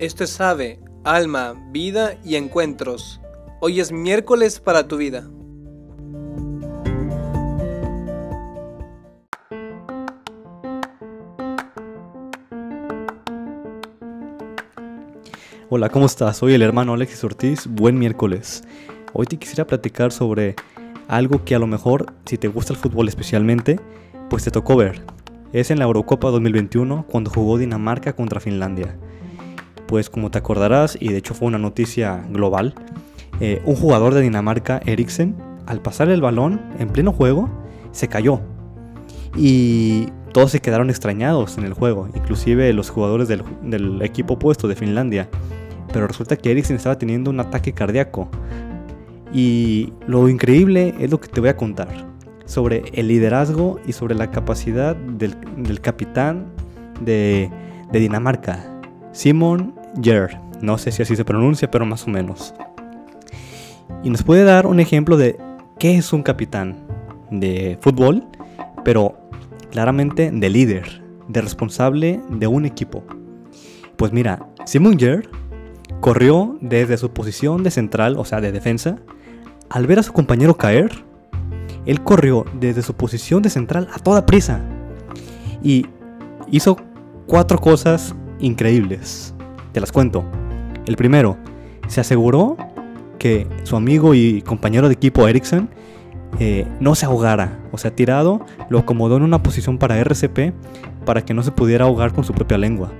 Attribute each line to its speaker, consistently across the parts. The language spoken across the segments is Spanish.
Speaker 1: Esto es Ave, Alma, Vida y Encuentros. Hoy es miércoles para tu vida.
Speaker 2: Hola, ¿cómo estás? Soy el hermano Alexis Ortiz. Buen miércoles. Hoy te quisiera platicar sobre algo que a lo mejor, si te gusta el fútbol especialmente, pues te tocó ver. Es en la Eurocopa 2021 cuando jugó Dinamarca contra Finlandia pues como te acordarás, y de hecho fue una noticia global, eh, un jugador de Dinamarca, Eriksen, al pasar el balón en pleno juego, se cayó. Y todos se quedaron extrañados en el juego, inclusive los jugadores del, equipo opuesto de Finlandia. Pero resulta que Eriksen estaba teniendo un ataque cardíaco. Y lo increíble es lo que te voy a contar sobre el liderazgo y sobre la capacidad del, del capitán de, de Dinamarca, Simon No sé si así se pronuncia, pero más o menos. Y nos puede dar un ejemplo de qué es un capitán de fútbol, pero claramente de líder, de responsable de un equipo. Pues mira, Simon Jer corrió desde su posición de central, o sea, de defensa, al ver a su compañero caer, él corrió desde su posición de central a toda prisa y hizo cuatro cosas increíbles. Te las cuento. El primero, se aseguró que su amigo y compañero de equipo Ericsson eh, no se ahogara. O sea, tirado, lo acomodó en una posición para RCP para que no se pudiera ahogar con su propia lengua.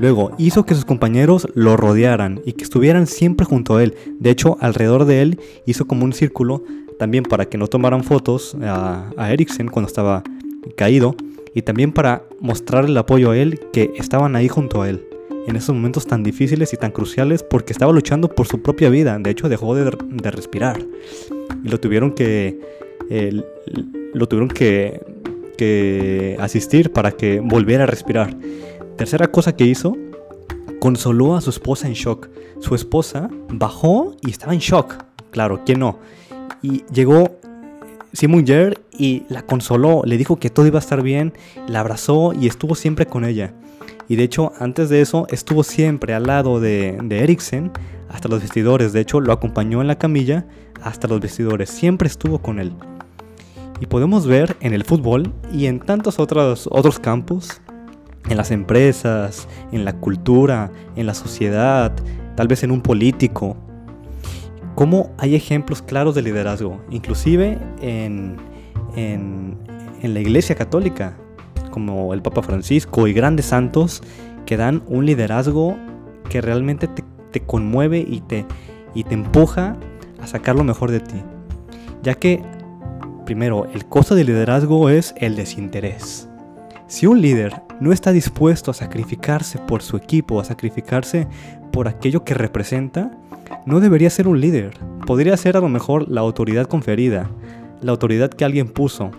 Speaker 2: Luego, hizo que sus compañeros lo rodearan y que estuvieran siempre junto a él. De hecho, alrededor de él hizo como un círculo también para que no tomaran fotos a, a Eriksen cuando estaba caído y también para mostrar el apoyo a él que estaban ahí junto a él en esos momentos tan difíciles y tan cruciales porque estaba luchando por su propia vida. De hecho, dejó de, respirar y lo tuvieron que lo tuvieron que, que asistir para que volviera a respirar. Tercera cosa que hizo, consoló a su esposa en shock. Su esposa bajó y estaba en shock. Claro, ¿quién no? Y llegó Simon Jer y la consoló, le dijo que todo iba a estar bien, la abrazó y estuvo siempre con ella. Y de hecho, antes de eso, estuvo siempre al lado de, de Eriksen hasta los vestidores. De hecho, lo acompañó en la camilla hasta los vestidores. Siempre estuvo con él. Y podemos ver en el fútbol y en tantos otros, otros campos, en las empresas, en la cultura, en la sociedad, tal vez en un político, cómo hay ejemplos claros de liderazgo, inclusive en, en, la Iglesia Católica, como el Papa Francisco y grandes santos que dan un liderazgo que realmente te, conmueve y te, y te empuja a sacar lo mejor de ti. Ya que, primero, el costo del liderazgo es el desinterés. Si un líder no está dispuesto a sacrificarse por su equipo, a sacrificarse por aquello que representa, no debería ser un líder. Podría ser a lo mejor la autoridad conferida, la autoridad que alguien puso,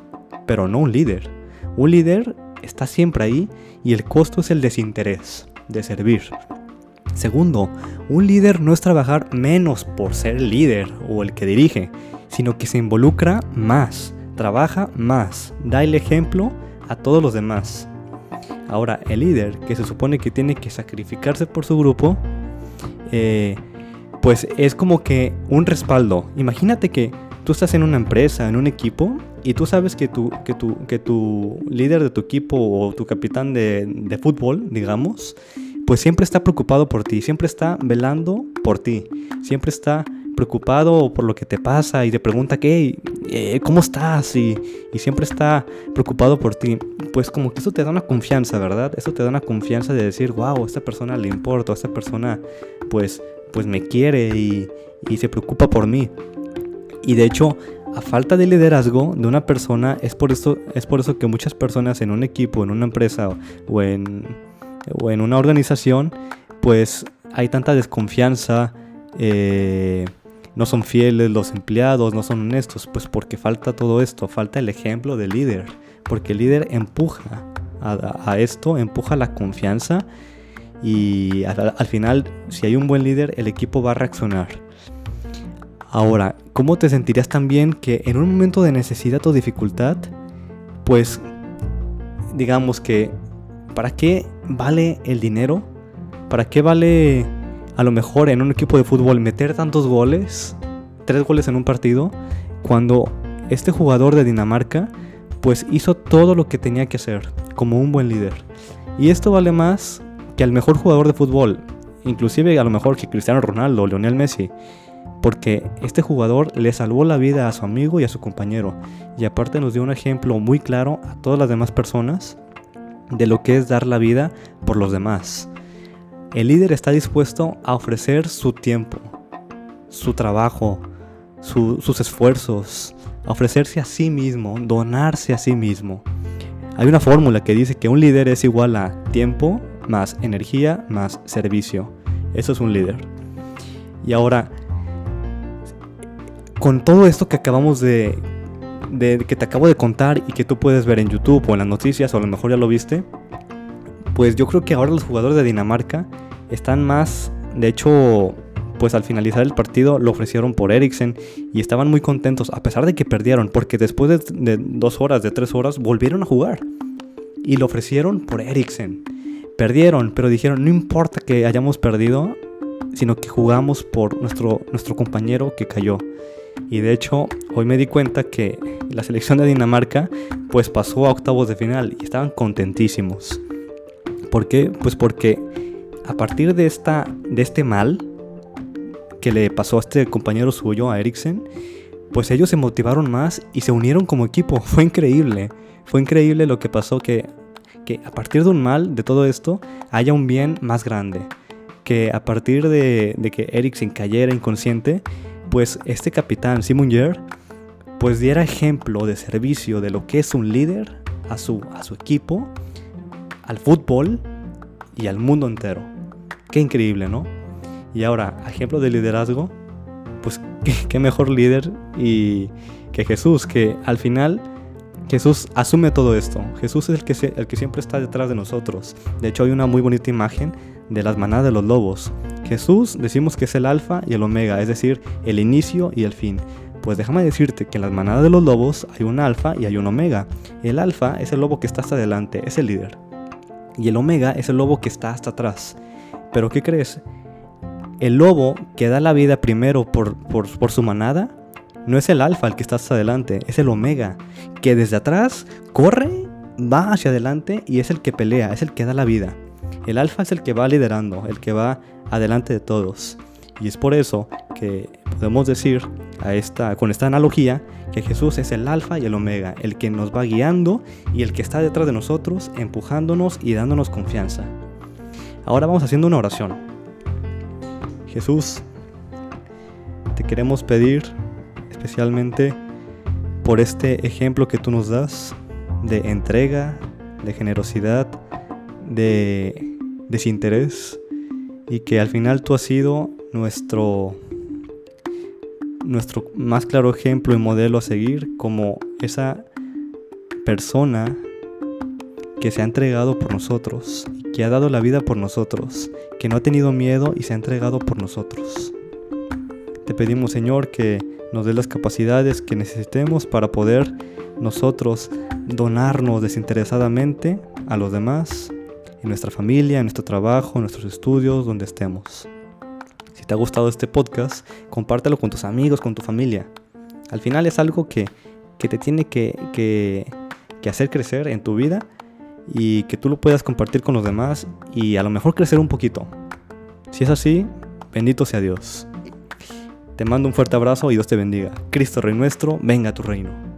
Speaker 2: pero no un líder. Un líder está siempre ahí y el costo es el desinterés de servir. Segundo, un líder no es trabajar menos por ser el líder o el que dirige, sino que se involucra más, trabaja más, da el ejemplo a todos los demás. Ahora, el líder, que se supone que tiene que sacrificarse por su grupo, eh, pues es como que un respaldo. Imagínate que tú estás en una empresa, en un equipo, y tú sabes que tu, que tu, que tu líder de tu equipo o tu capitán de, de fútbol, digamos, pues siempre está preocupado por ti, siempre está velando por ti, siempre está preocupado por lo que te pasa y te pregunta qué, eh, cómo estás y, y, siempre está preocupado por ti, pues como que eso te da una confianza, ¿verdad? Eso te da una confianza de decir, wow, a esta persona le importa, a esta persona pues pues me quiere y, se preocupa por mí. Y de hecho, a falta de liderazgo de una persona, es por, eso, es por eso que muchas personas en un equipo, en una empresa o en, o en una organización, pues hay tanta desconfianza, eh, no son fieles los empleados, no son honestos, pues porque falta todo esto, falta el ejemplo del líder, porque el líder empuja a esto, empuja la confianza y al, final, si hay un buen líder, el equipo va a reaccionar. Ahora, ¿cómo te sentirías también que en un momento de necesidad o dificultad, pues digamos que, ¿para qué vale el dinero? ¿Para qué vale a lo mejor en un equipo de fútbol meter tantos goles, tres goles en un partido, cuando este jugador de Dinamarca pues hizo todo lo que tenía que hacer como un buen líder? Y esto vale más que al mejor jugador de fútbol, inclusive a lo mejor que Cristiano Ronaldo o Lionel Messi, porque este jugador le salvó la vida a su amigo y a su compañero, y aparte nos dio un ejemplo muy claro a todas las demás personas de lo que es dar la vida por los demás. El líder está dispuesto a ofrecer su tiempo, su trabajo, sus esfuerzos, a ofrecerse a sí mismo, donarse a sí mismo. Hay una fórmula que dice que un líder es igual a tiempo más energía más servicio. Eso es un líder. Y ahora, con todo esto que acabamos de, que te acabo de contar y que tú puedes ver en YouTube o en las noticias o a lo mejor ya lo viste, pues yo creo que ahora los jugadores de Dinamarca están más, de hecho, pues al finalizar el partido lo ofrecieron por Eriksen y estaban muy contentos a pesar de que perdieron, porque después de, de dos horas, de tres horas, volvieron a jugar y lo ofrecieron por Eriksen. Perdieron, pero dijeron, no importa que hayamos perdido, sino que jugamos por nuestro, nuestro compañero que cayó. Y de hecho, hoy me di cuenta que la selección de Dinamarca pues pasó a octavos de final y estaban contentísimos. ¿Por qué? Pues porque a partir de, esta, de este mal que le pasó a este compañero suyo, a Eriksen, pues ellos se motivaron más y se unieron como equipo. Fue increíble. Fue increíble lo que pasó que, que a partir de un mal, de todo esto, haya un bien más grande. Que a partir de, de que Eriksen cayera inconsciente, pues este capitán Simon Yer pues diera ejemplo de servicio de lo que es un líder a su, a su equipo, al fútbol y al mundo entero. Qué increíble, ¿no? Y ahora, ejemplo de liderazgo, pues qué, mejor líder y que Jesús, que al final Jesús asume todo esto. Jesús es el que, el que siempre está detrás de nosotros. De hecho, hay una muy bonita imagen de las manadas de los lobos. Jesús decimos que es el alfa y el omega, es decir, el inicio y el fin. Pues déjame decirte que en las manadas de los lobos hay un alfa y hay un omega. El alfa es el lobo que está hasta adelante, es el líder. Y el omega es el lobo que está hasta atrás. Pero ¿qué crees? El lobo que da la vida primero por, por, por su manada no es el alfa el que está hasta adelante, es el omega, que desde atrás corre, va hacia adelante y es el que pelea, es el que da la vida. El alfa es el que va liderando, el que va adelante de todos. Y es por eso que podemos decir a esta, con esta analogía que Jesús es el alfa y el omega, el que nos va guiando y el que está detrás de nosotros, empujándonos y dándonos confianza. Ahora vamos haciendo una oración. Jesús, te queremos pedir especialmente por este ejemplo que tú nos das de entrega, de generosidad, de desinterés y que al final tú has sido nuestro nuestro más claro ejemplo y modelo a seguir como esa persona que se ha entregado por nosotros, que ha dado la vida por nosotros, que no ha tenido miedo y se ha entregado por nosotros. Te pedimos Señor que nos dé las capacidades que necesitemos para poder nosotros donarnos desinteresadamente a los demás en nuestra familia, en nuestro trabajo, en nuestros estudios, donde estemos. Si te ha gustado este podcast, compártelo con tus amigos, con tu familia. Al final es algo que, te tiene que, que, que hacer crecer en tu vida y que tú lo puedas compartir con los demás y a lo mejor crecer un poquito. Si es así, bendito sea Dios. Te mando un fuerte abrazo y Dios te bendiga. Cristo Rey nuestro, venga a tu reino.